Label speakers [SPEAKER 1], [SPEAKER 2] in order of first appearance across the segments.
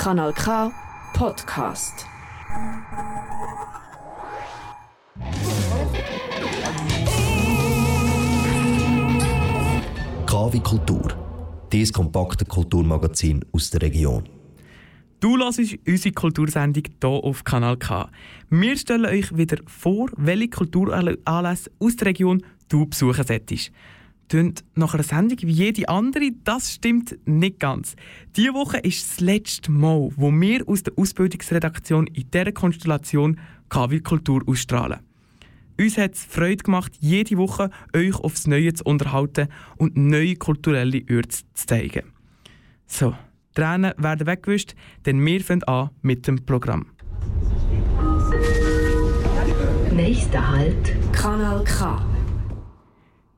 [SPEAKER 1] Kanal K Podcast.
[SPEAKER 2] KW Kultur, dieses kompakte Kulturmagazin aus der Region.
[SPEAKER 3] Du hörst unsere Kultursendung hier auf Kanal K. Wir stellen euch wieder vor, welche Kulturanlässe aus der Region du besuchen solltest. Tönt nach einer Sendung wie jede andere, das stimmt nicht ganz. Diese Woche ist das letzte Mal, wo wir aus der Ausbildungsredaktion in dieser Konstellation KW Kultur ausstrahlen. Uns hat es Freude gemacht, jede Woche euch aufs Neue zu unterhalten und neue kulturelle Orte zu zeigen. So, Tränen werden weggewischt, denn wir fangen an mit dem Programm.
[SPEAKER 1] Nächster Halt, Kanal K.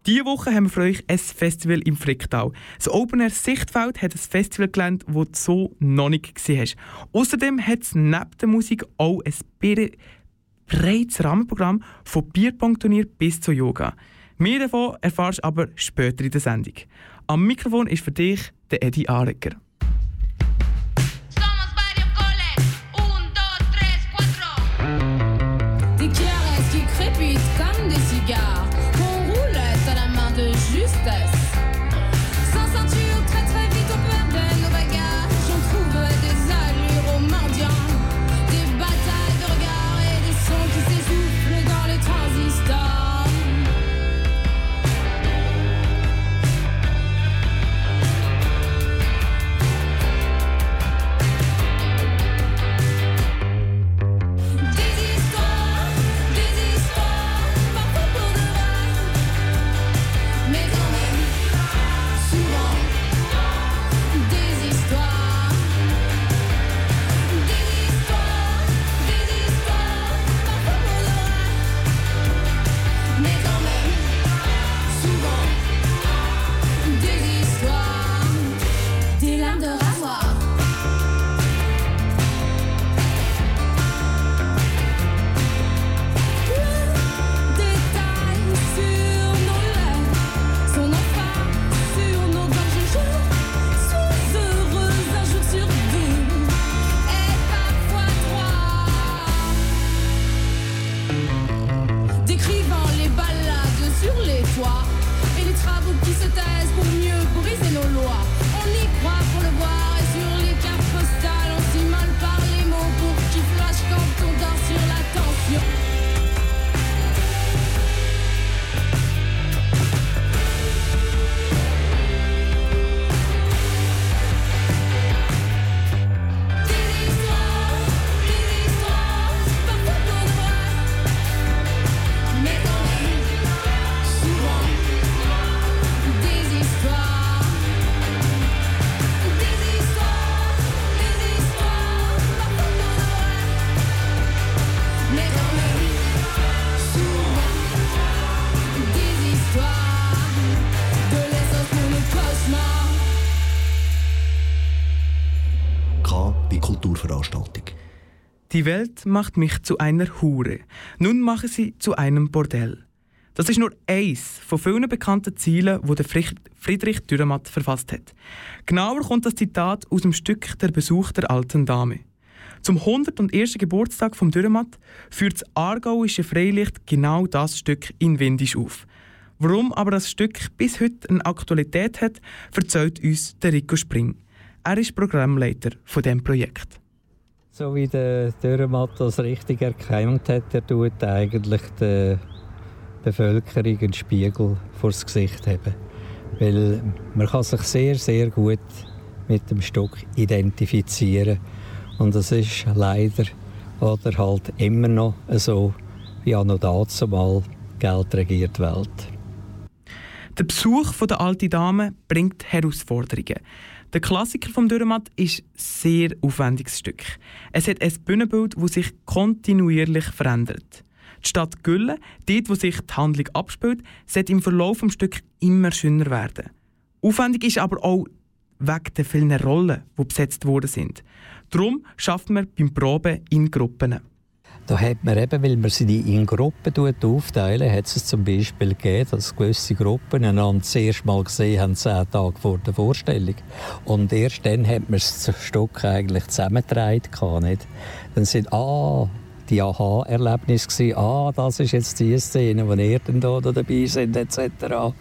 [SPEAKER 3] Diese Woche haben wir für euch ein Festival im Fricktal. Das Open Air Sichtfeld hat ein Festivalgelände, das du so noch nicht gesehen hast. Außerdem hat es neben der Musik auch ein breites Rahmenprogramm von Bierpong-Turnier bis zu Yoga. Mehr davon erfahrst du aber später in der Sendung. Am Mikrofon ist für dich der Eddie Arecker. Die Welt macht mich zu einer Hure. Nun mache sie zu einem Bordell. Das ist nur eins von vielen bekannten Zielen, wo der Friedrich Dürrematt verfasst hat. Genauer kommt das Zitat aus dem Stück Der Besuch der alten Dame. Zum 101. Geburtstag vom Dürrematt führt das aargauische Freilicht genau das Stück in Windisch auf. Warum aber das Stück bis heute eine Aktualität hat, erzählt uns der Rico Spring. Er ist Programmleiter von dem Projekt.
[SPEAKER 4] So wie der Dürrematt das richtig erkannt hat, er tut eigentlich der Bevölkerung einen Spiegel vor das Gesicht haben. Weil man kann sich sehr, sehr gut mit dem Stück identifizieren. Und das ist leider oder halt immer noch so, wie auch noch dazu mal Geld regiert Welt.
[SPEAKER 3] Der Besuch der alten Dame bringt Herausforderungen. Der Klassiker vom Dürrematt ist ein sehr aufwendiges Stück. Es hat ein Bühnenbild, das sich kontinuierlich verändert. Die Stadt Gülle, dort wo sich die Handlung abspielt, sollte im Verlauf des Stücks immer schöner werden. Aufwendig ist aber auch wegen der vielen Rollen, die besetzt worden sind. Darum schafft man beim Proben in Gruppen.
[SPEAKER 4] Da hat man eben, weil man sie in Gruppen aufteilen, hat es zum Beispiel gegeben, dass gewisse Gruppen einander das erste Mal gesehen haben, zehn Tage vor der Vorstellung. Und erst dann hat man das Stück eigentlich zusammengetragen. Dann sind, ah, die Aha-Erlebnis ah, das ist jetzt die Szene, wo ihr dann da dabei sind, etc.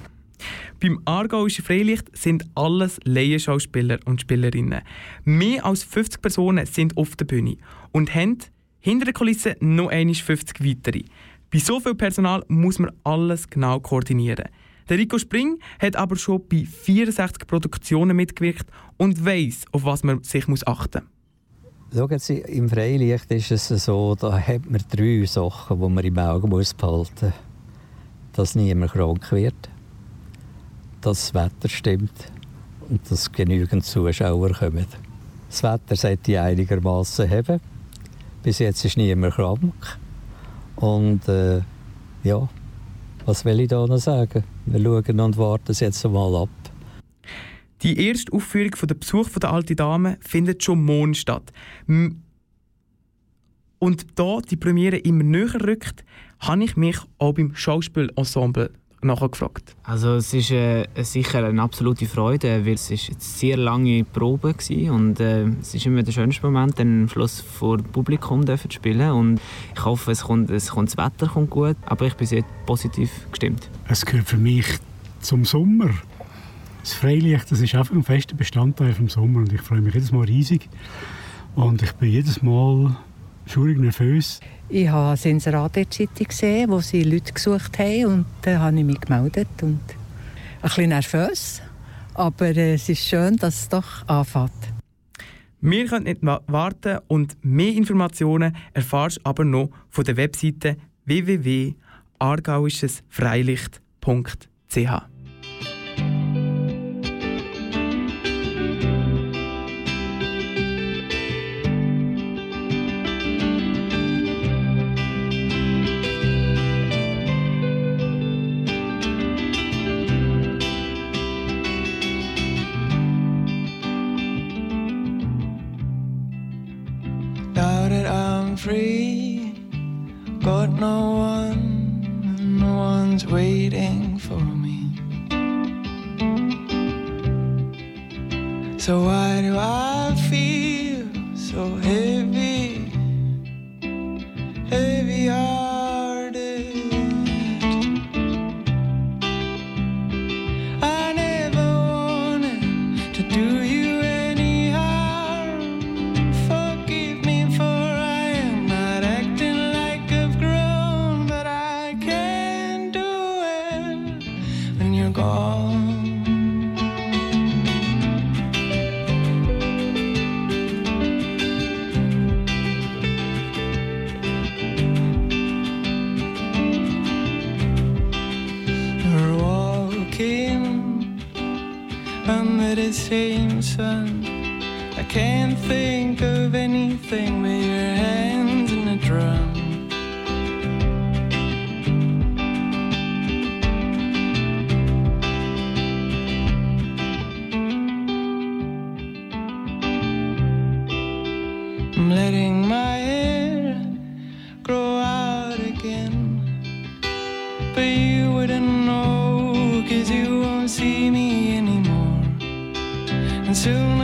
[SPEAKER 5] Beim Aargauischen Freilicht sind alles Laienschauspieler und Spielerinnen. Mehr als 50 Personen sind auf der Bühne und haben hinter der Kulisse noch einmal 50 weitere. Bei so viel Personal muss man alles genau koordinieren. Der Rico Spring hat aber schon bei 64 Produktionen mitgewirkt und weiß, auf was man sich achten muss.
[SPEAKER 4] Schauen Sie, im Freilicht ist es so, da hat man drei Sachen, die man im Auge muss behalten muss. Dass niemand krank wird, dass das Wetter stimmt und dass genügend Zuschauer kommen. Das Wetter sollte einigermaßen haben. Bis jetzt ist niemand krank. Und äh, ja, was will ich da noch sagen? Wir schauen und warten es jetzt mal ab.
[SPEAKER 5] Die erste Aufführung von der Besuch der alten Dame findet schon morgen statt. Und da die Premiere immer näher rückt, habe ich mich auch beim Schauspielensemble nachgefragt.
[SPEAKER 6] Also es ist äh, sicher eine absolute Freude, weil es ist eine sehr lange Probe war und äh, es ist immer der schönste Moment, den am Schluss vor Publikum zu spielen und ich hoffe, es kommt, es kommt, das Wetter kommt gut, aber ich bin sehr positiv gestimmt.
[SPEAKER 7] Es gehört für mich zum Sommer. Das Freilicht, das ist einfach ein fester Bestandteil vom Sommer und ich freue mich jedes Mal riesig und ich bin jedes Mal schuldig nervös.
[SPEAKER 8] Ich habe eine Inserat-Zeitung gesehen, wo sie Leute gesucht haben und dann habe ich mich gemeldet und ein bisschen nervös, aber äh, es ist schön, dass es doch anfängt.
[SPEAKER 5] Wir können nicht warten und mehr Informationen erfährst du aber noch von der Webseite www.argauischesfreilicht.ch. I'm letting my hair grow out again. But you wouldn't know, cause you won't see me anymore. And soon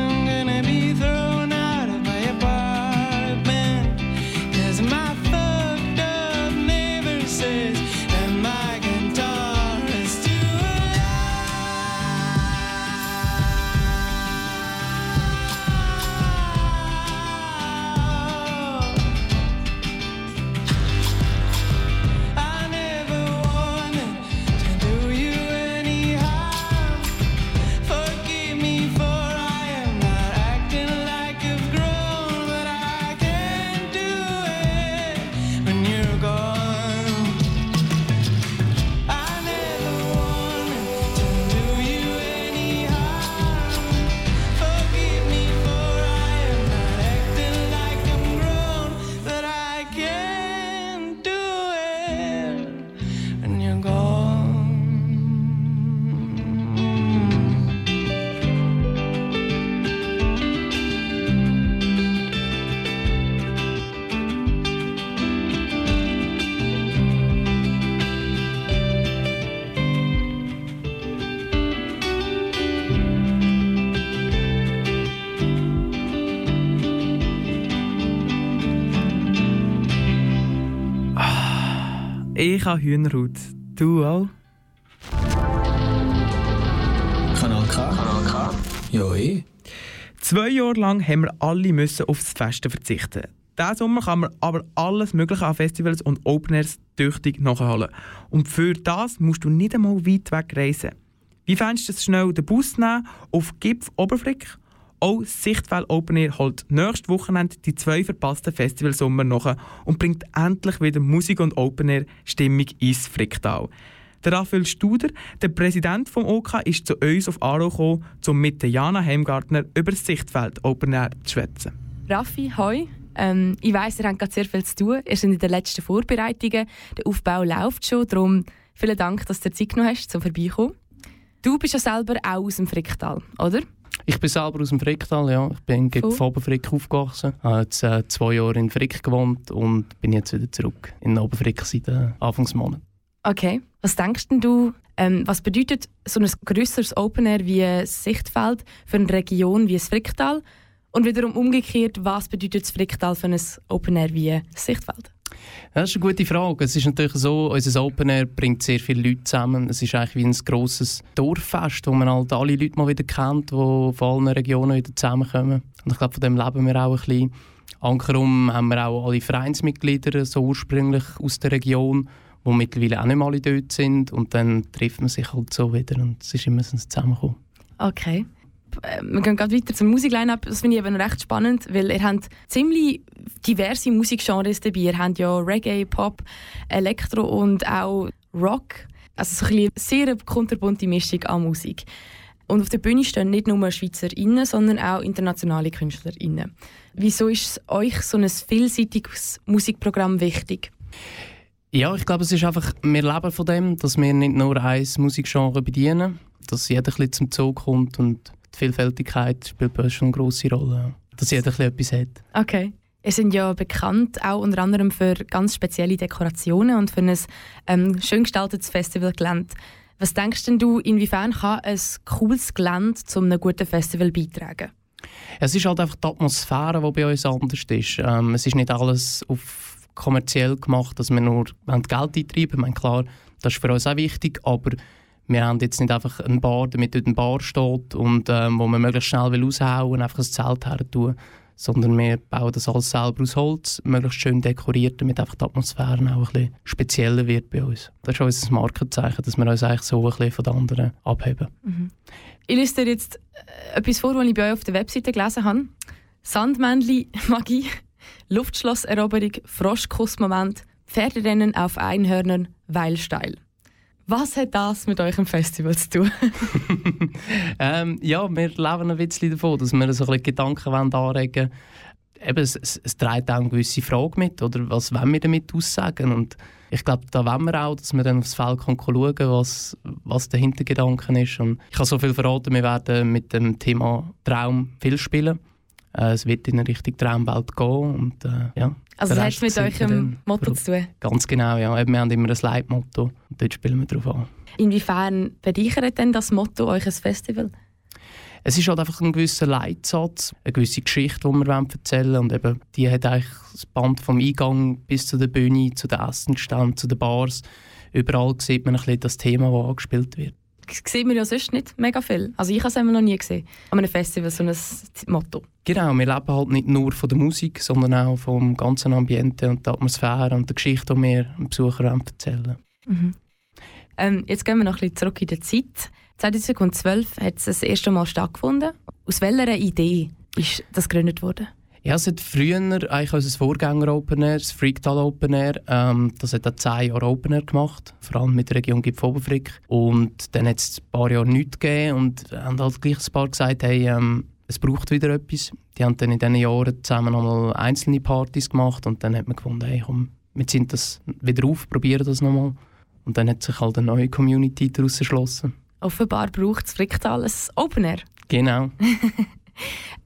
[SPEAKER 3] Ich habe Hühnerhaut. Du auch?
[SPEAKER 9] Kanal K. Kanal K. Ja, eh.
[SPEAKER 3] Zwei Jahre lang haben wir alle müssen auf das Festen verzichten. Diesen Sommer kann man aber alles Mögliche an Festivals und Open Airs tüchtig nachholen. Und für das musst du nicht einmal weit weg reisen. Wie fändest du es schnell den Bus nehmen auf Gipf Oberfrick? Auch Sichtfeld Open Air holt nächstes Wochenende die zwei verpassten Festivalsommer nach und bringt endlich wieder Musik und Open Air Stimmung ins Fricktal. Der Raphael Studer, der Präsident vom OK, ist zu uns auf Aro gekommen, um mit Jana Heimgartner über das Sichtfeld Open Air zu schwätzen.
[SPEAKER 10] Raffi, hoi. Ähm, ich weiss, ihr habt gerade sehr viel zu tun. Ihr seid in den letzten Vorbereitungen. Der Aufbau läuft schon. Darum vielen Dank, dass du dir Zeit genommen hast, zum vorbeikommen. Du bist ja selber auch aus dem Fricktal, oder?
[SPEAKER 11] Ich bin selber aus dem Fricktal, ja. Ich bin in Oberfrick aufgewachsen, habe jetzt äh, zwei Jahre in Frick gewohnt und bin jetzt wieder zurück in Oberfrick seit äh, Anfangsmonat.
[SPEAKER 10] Okay. Was denkst denn du, ähm, was bedeutet so ein grösseres Open Air wie ein Sichtfeld für eine Region wie das Fricktal? Und wiederum umgekehrt, was bedeutet das Fricktal für ein Open Air wie ein Sichtfeld?
[SPEAKER 11] Das ist eine gute Frage. Es ist natürlich so, unser Open Air bringt sehr viele Leute zusammen. Es ist eigentlich wie ein grosses Dorffest, wo man halt alle Leute mal wieder kennt, die von allen Regionen wieder zusammenkommen. Und ich glaube, von dem leben wir auch ein bisschen. Ankerum haben wir auch alle Vereinsmitglieder, so ursprünglich aus der Region, die mittlerweile auch nicht mehr alle dort sind. Und dann trifft man sich halt so wieder und es ist immer so ein Zusammenkommen.
[SPEAKER 10] Okay. Äh, wir gehen gerade weiter zum Musikline-up. Das finde ich eben recht spannend, weil ihr habt ziemlich diverse Musikgenres dabei. Ihr habt ja Reggae, Pop, Elektro und auch Rock. Also so eine sehr kunterbunte Mischung an Musik. Und auf der Bühne stehen nicht nur SchweizerInnen, sondern auch internationale KünstlerInnen. Wieso ist euch so ein vielseitiges Musikprogramm wichtig?
[SPEAKER 11] Ja, ich glaube, es ist einfach, wir leben von dem, dass wir nicht nur ein Musikgenre bedienen, dass jeder ein bisschen zum Zug kommt und die Vielfältigkeit spielt bei uns schon eine grosse Rolle. Dass jeder ein etwas hat.
[SPEAKER 10] Okay. Ihr seid ja bekannt, auch unter anderem für ganz spezielle Dekorationen und für ein ähm, schön gestaltetes Festivalgelände. Was denkst denn du, inwiefern kann ein cooles Gelände zu einem guten Festival beitragen?
[SPEAKER 11] Es ist halt einfach die Atmosphäre, die bei uns anders ist. Ähm, es ist nicht alles auf kommerziell gemacht, dass wir nur Geld eintreiben. Ich meine, klar, das ist für uns auch wichtig, aber wir haben jetzt nicht einfach eine Bar, damit dort eine Bar steht und ähm, wo man möglichst schnell will raushauen einfach ein Zelt her tun, sondern wir bauen das alles selber aus Holz, möglichst schön dekoriert, damit einfach die Atmosphäre auch ein bisschen spezieller wird bei uns. Das ist unser Markenzeichen, dass wir uns eigentlich so ein bisschen von den anderen abheben.
[SPEAKER 10] Mhm. Ich lese dir jetzt äh, etwas vor, was ich bei euch auf der Webseite gelesen habe. Sandmännli, Magie, Luftschlosseroberung, Froschkussmoment, Pferderennen auf Einhörnern, Weilsteil. Was hat das mit eurem Festival zu tun?
[SPEAKER 11] ähm, ja, wir leben ein bisschen davon, dass wir so ein bisschen Gedanken anregen wollen. Eben, es, es, es trägt auch eine gewisse Frage mit, oder was wollen wir damit aussagen? Und ich glaube, da wollen wir auch, dass wir dann aufs Feld schauen können, was, was der Hintergedanke ist. Und ich kann so viel verraten, wir werden mit dem Thema Traum viel spielen. Äh, es wird in eine Richtung Traumwelt gehen. Und, äh, ja,
[SPEAKER 10] also das hat mit eurem Motto zu tun?
[SPEAKER 11] Ganz genau, ja. Wir haben immer ein Leitmotto und dort spielen wir drauf an.
[SPEAKER 10] Inwiefern bereichert denn das Motto euch ein Festival?
[SPEAKER 11] Es ist halt einfach ein gewisser Leitsatz, eine gewisse Geschichte, die wir erzählen wollen. Und eben, die hat eigentlich das Band vom Eingang bis zu der Bühne, zu den Essenständen, zu den Bars. Überall sieht man ein bisschen das Thema, das angespielt wird
[SPEAKER 10] sieht man ja sonst nicht mega viel. Also ich habe es noch nie gesehen. An einem Festival so ein Motto.
[SPEAKER 11] Genau, wir leben halt nicht nur von der Musik, sondern auch vom ganzen Ambiente und der Atmosphäre und der Geschichte, die wir dem Besucher erzählen
[SPEAKER 10] mhm. ähm, Jetzt gehen wir noch ein bisschen zurück in der Zeit. 2012 hat es das erste Mal stattgefunden. Aus welcher Idee ist das gegründet worden?
[SPEAKER 11] Ja, es hat früher eigentlich unser Vorgänger Open Air, das Freaktal Open Air, ähm, das hat auch zehn Jahre Open Air gemacht, vor allem mit der Region Gipfoberfrick. Und dann hat es ein paar Jahre nichts gegeben und haben halt gleich ein paar gesagt, hey, ähm, es braucht wieder etwas. Die haben dann in diesen Jahren zusammen nochmal einzelne Partys gemacht und dann hat man gefunden, hey, komm, wir ziehen das wieder auf, probieren das nochmal. Und dann hat sich halt eine neue Community daraus erschlossen.
[SPEAKER 10] Offenbar braucht das Fricktal ein Open Air.
[SPEAKER 11] Genau.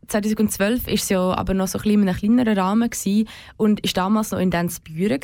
[SPEAKER 10] 2012 war es ja aber noch so ein bisschen in einem kleineren Rahmen gewesen und war damals noch in Denzbüren.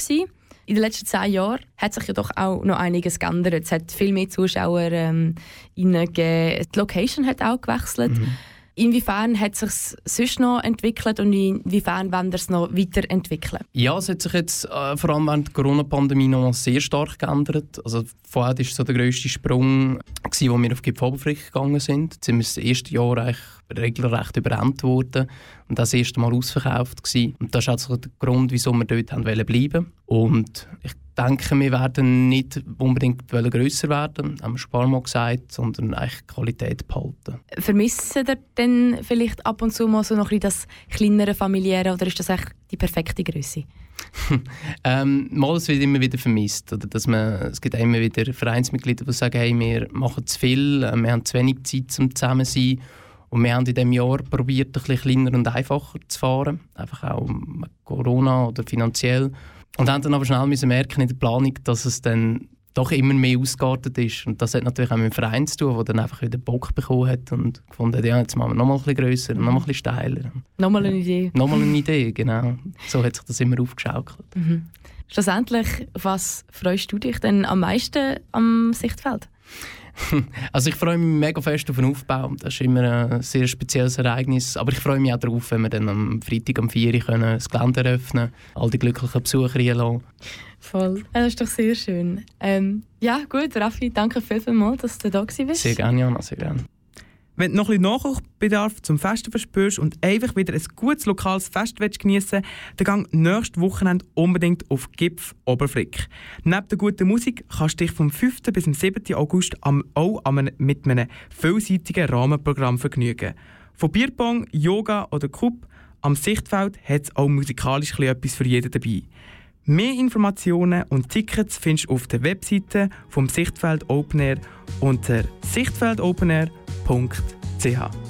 [SPEAKER 10] In den letzten zehn Jahren hat sich ja doch auch noch einiges geändert. Es hat viel mehr Zuschauer ähm, Die Location hat auch gewechselt. Mhm. Inwiefern hat es sich sonst noch entwickelt und inwiefern wollen wir es noch weiterentwickeln?
[SPEAKER 11] Ja, es hat sich jetzt äh, vor allem während der Corona-Pandemie noch sehr stark geändert. Also vorher war so der grösste Sprung, gewesen, wo wir auf Gipf Oberfrick gegangen sind. Jetzt sind wir das erste Jahr eigentlich regelrecht überrannt worden und das erste Mal ausverkauft gewesen. Und das ist also der Grund, wieso wir dort haben bleiben Und ich denke, wir werden nicht unbedingt grösser werden, haben wir schon Mal gesagt, sondern eigentlich Qualität behalten.
[SPEAKER 10] Vermissen ihr denn vielleicht ab und zu mal so noch ein das kleinere familiäre oder ist das echt die perfekte Größe?
[SPEAKER 11] ähm, mal, es wird immer wieder vermisst. Oder dass man, es gibt immer wieder Vereinsmitglieder, die sagen, hey, wir machen zu viel, äh, wir haben zu wenig Zeit zum zusammen sein. Und wir haben in diesem Jahr probiert, ein bisschen kleiner und einfacher zu fahren. Einfach auch mit Corona oder finanziell. Und haben dann aber schnell müssen merken in der Planung, dass es dann doch immer mehr ausgeartet ist. Und das hat natürlich auch mit dem Verein zu tun, der dann einfach wieder Bock bekommen hat und gefunden hat, ja, jetzt machen wir noch mal ein bisschen grösser, noch mal ein bisschen steiler.
[SPEAKER 10] Nochmal eine Idee.
[SPEAKER 11] Nochmal eine Idee, genau. So hat sich das immer aufgeschaukelt.
[SPEAKER 10] Mhm. Schlussendlich, was freust du dich denn am meisten am Sichtfeld?
[SPEAKER 11] Also ich freue mich mega fest auf den Aufbau. Das ist immer ein sehr spezielles Ereignis. Aber ich freue mich auch darauf, wenn wir dann am Freitag um 4 Uhr das Gelände eröffnen all die glücklichen Besucher reinlassen.
[SPEAKER 10] Voll. Das ist doch sehr schön. Ähm, ja, gut, Raffi, danke vielmals, dass du da warst.
[SPEAKER 11] Sehr gerne, Jana, sehr gerne.
[SPEAKER 2] Wenn du noch ein bisschen Nachkochbedarf zum Festen verspürst und einfach wieder ein gutes lokales Fest geniessen dann gang nächstes Wochenende unbedingt auf Gipf Oberfrick. Neben der guten Musik kannst du dich vom 5. bis zum 7. August auch mit einem vielseitigen Rahmenprogramm vergnügen. Von Bierpong, Yoga oder Cup am Sichtfeld hat es auch musikalisch etwas für jeden dabei. Mehr Informationen und Tickets findest du auf der Webseite vom Sichtfeld Open Air unter sichtfeldopenair.ch.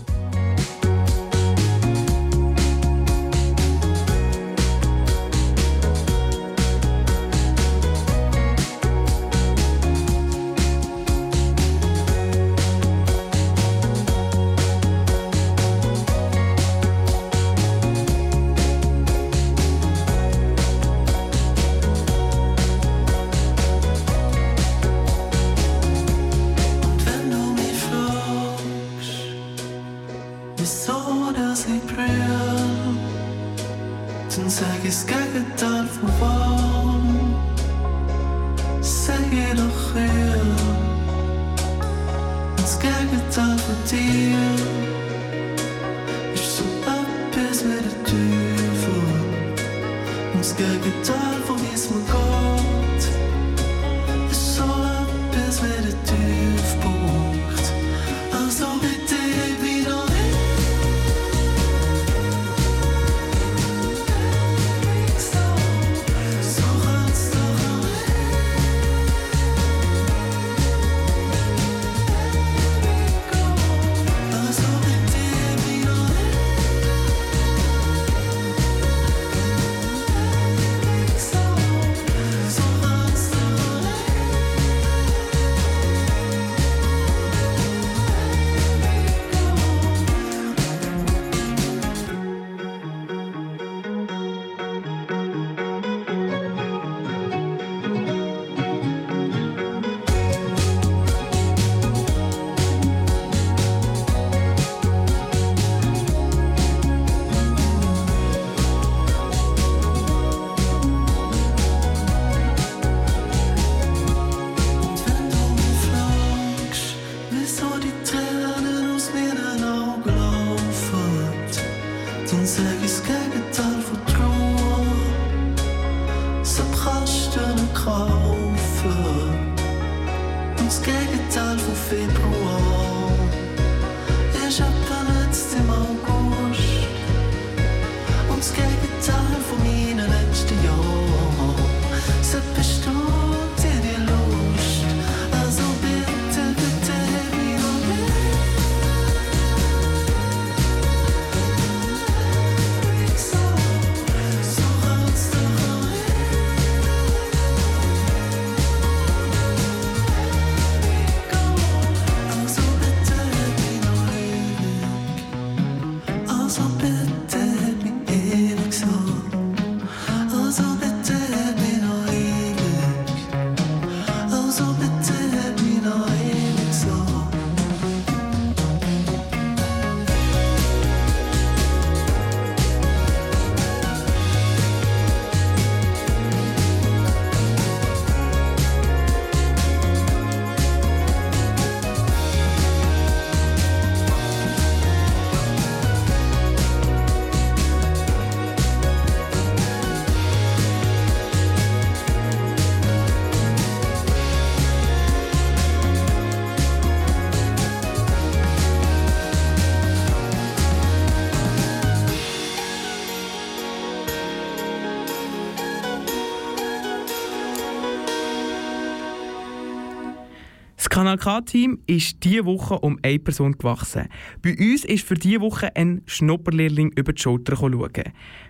[SPEAKER 3] Kanal K-Team ist diese Woche um eine Person gewachsen. Bei uns ist für diese Woche ein Schnupperlehrling über die Schulter schauen.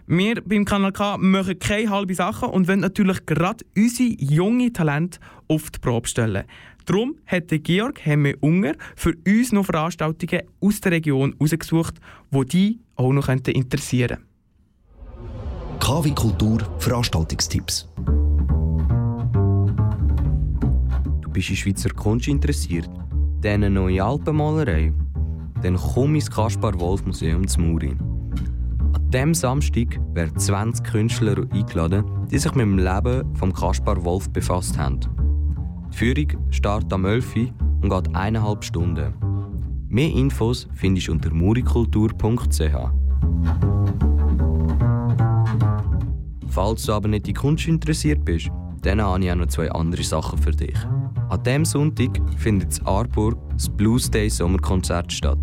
[SPEAKER 3] Wir beim Kanal K machen keine halben Sachen und wollen natürlich gerade unsere jungen Talente auf die Probe stellen. Darum hat Georg Hemme Unger für uns noch Veranstaltungen aus der Region herausgesucht, die die auch noch interessieren könnten.
[SPEAKER 2] KW Kultur Veranstaltungstipps.
[SPEAKER 12] Bist in Schweizer Kunst interessiert, dann eine neue Alpenmalerei, dann komm ins Kaspar-Wolf-Museum zu Muri. An diesem Samstag werden 20 Künstler eingeladen, die sich mit dem Leben von Kaspar Wolf befasst haben. Die Führung startet am 11 Uhr und geht eineinhalb Stunden. Mehr Infos findest du unter murikultur.ch. Falls du aber nicht in Kunst interessiert bist, dann habe ich auch noch zwei andere Sachen für dich. An diesem Sonntag findet in Aarburg das Blues Day Sommerkonzert statt.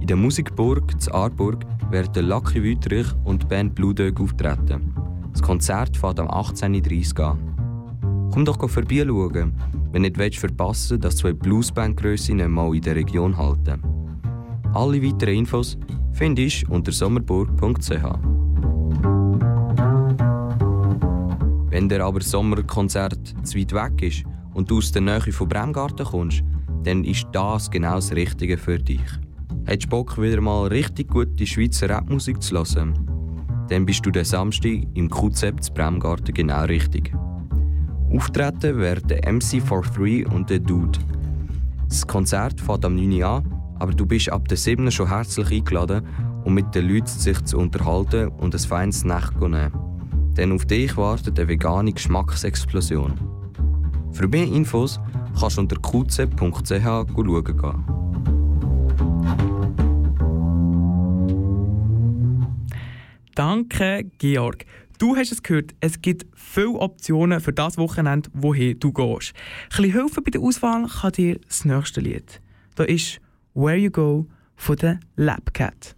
[SPEAKER 12] In der Musikburg zu Aarburg werden Lucky Wüterich und die Band Blue Dog auftreten. Das Konzert fährt am 18.30 Uhr an. Komm doch vorbeischauen, wenn du nicht verpassen willst, dass zwei Bluesbandgrössinnen mal in der Region halten. Alle weiteren Infos findest du unter sommerburg.ch. Wenn der aber Sommerkonzert zu weit weg ist und du aus der Nähe von Bremgarten kommst, dann ist das genau das Richtige für dich. Hättest du Bock, wieder mal richtig gute Schweizer Rapmusik zu hören? Dann bist du den Samstag im QZ Bremgarten genau richtig. Auftreten werden MC43 und der Dude. Das Konzert fängt am 9 Uhr an, aber du bist ab der 7 schon herzlich eingeladen, um mit den Leuten sich zu unterhalten und ein feines Nacht zu nehmen. Denn auf dich wartet eine vegane Geschmacksexplosion. Für mehr Infos kannst du unter qz.ch schauen.
[SPEAKER 3] Danke, Georg. Du hast es gehört, es gibt viele Optionen für das Wochenende, wohin du gehst. Ein bisschen helfen bei der Auswahl kann dir das nächste Lied. Da ist «Where You Go» von der Labcat.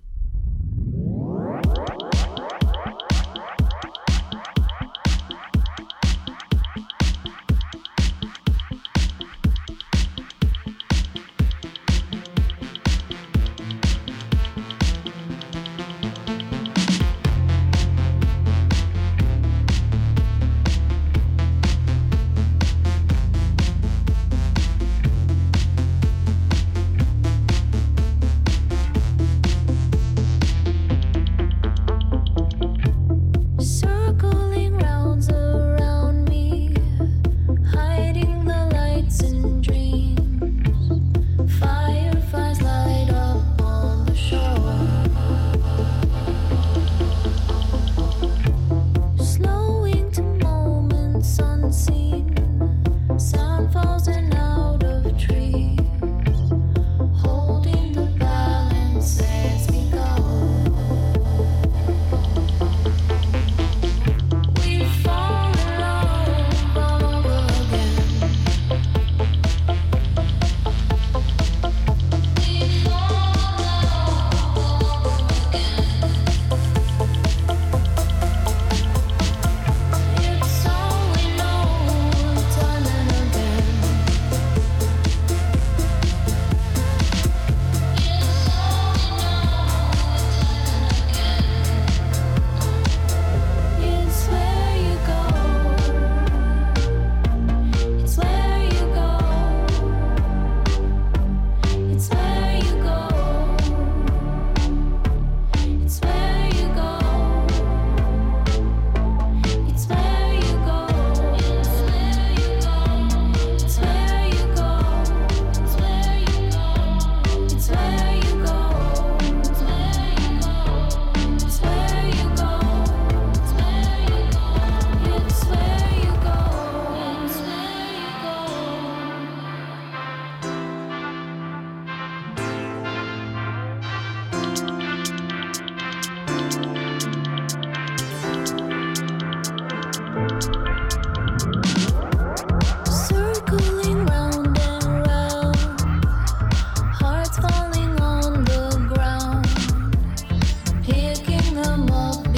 [SPEAKER 3] come up.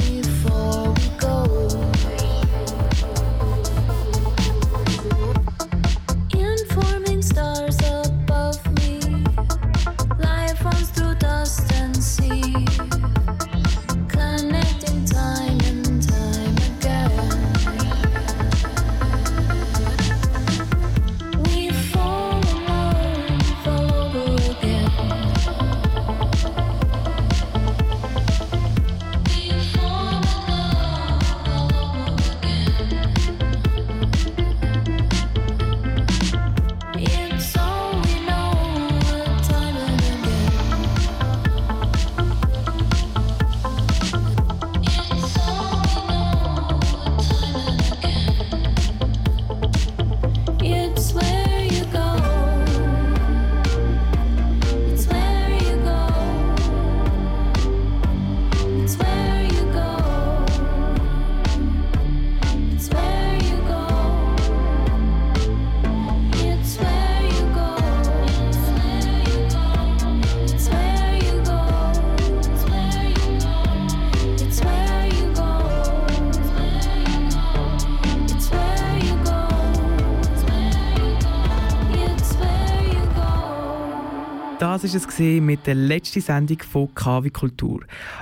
[SPEAKER 3] War es mit der letzten Sendung von KW Kultur.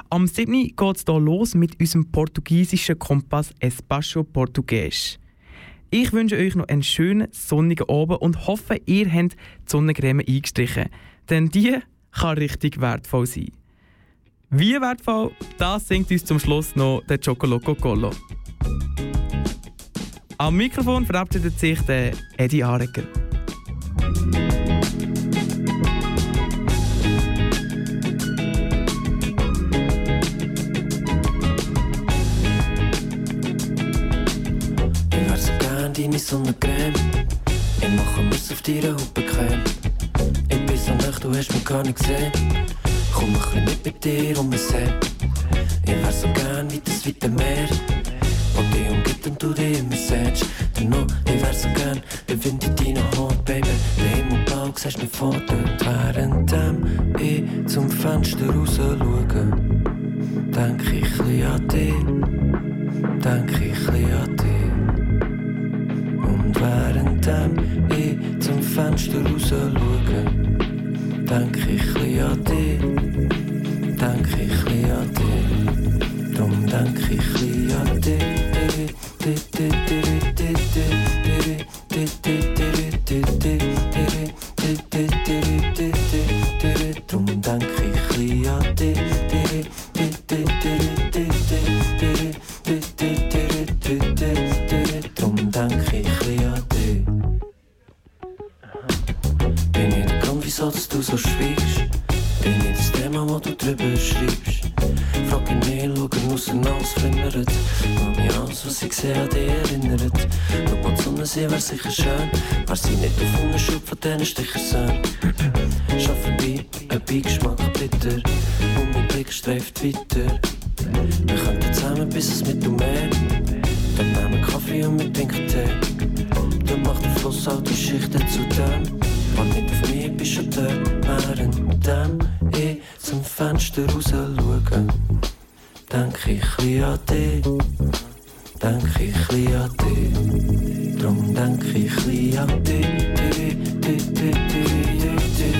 [SPEAKER 3] Am 7. geht es hier los mit unserem portugiesischen Kompass Espacio Portugues. Ich wünsche euch noch einen schönen sonnigen Abend und hoffe, ihr habt die Sonnencreme eingestrichen. Denn die kann richtig wertvoll sein. Wie wertvoll, das singt uns zum Schluss noch der Chocoloco Colo. Am Mikrofon verabschiedet sich der Eddie Arecker.
[SPEAKER 13] Sonnencreme. Ich mache mir's auf deiner Haut bequem. Ich bin so nacht, du hast mich gar nicht gesehen. Komm ein bisschen mit mit dir um mich sehen. Ich wär so gern wie das weite Meer. Wo dich umgibt und du dich immer sehst. Dennoch, ich wär so gern der Wind in deiner Haut, Baby. Der Himmel blau, siehst du vor. Und währenddem ich zum Fenster raus schaue, denk ich ein an dich. Denk ich ein an dich. Währenddem ich zum Fenster raus schaue, denk ich an dich, denk ich an dich, drum denk ich an einen Schub von diesen Stichersöhnen. Schau vorbei, ein Beigeschmack bitter. Und mein Blick streift weiter. Wir könnten zusammen bis es mit du mehr. Dann nehmen Kaffee und wir trinken Tee. Dann macht der Fluss all die Schichten zu dem. Wann nicht auf mich, bist schon dort. Währenddem ich zum Fenster raus schaue, denk ich ein an dich. Denk ich an dich. Drum denk ich an dich. Drum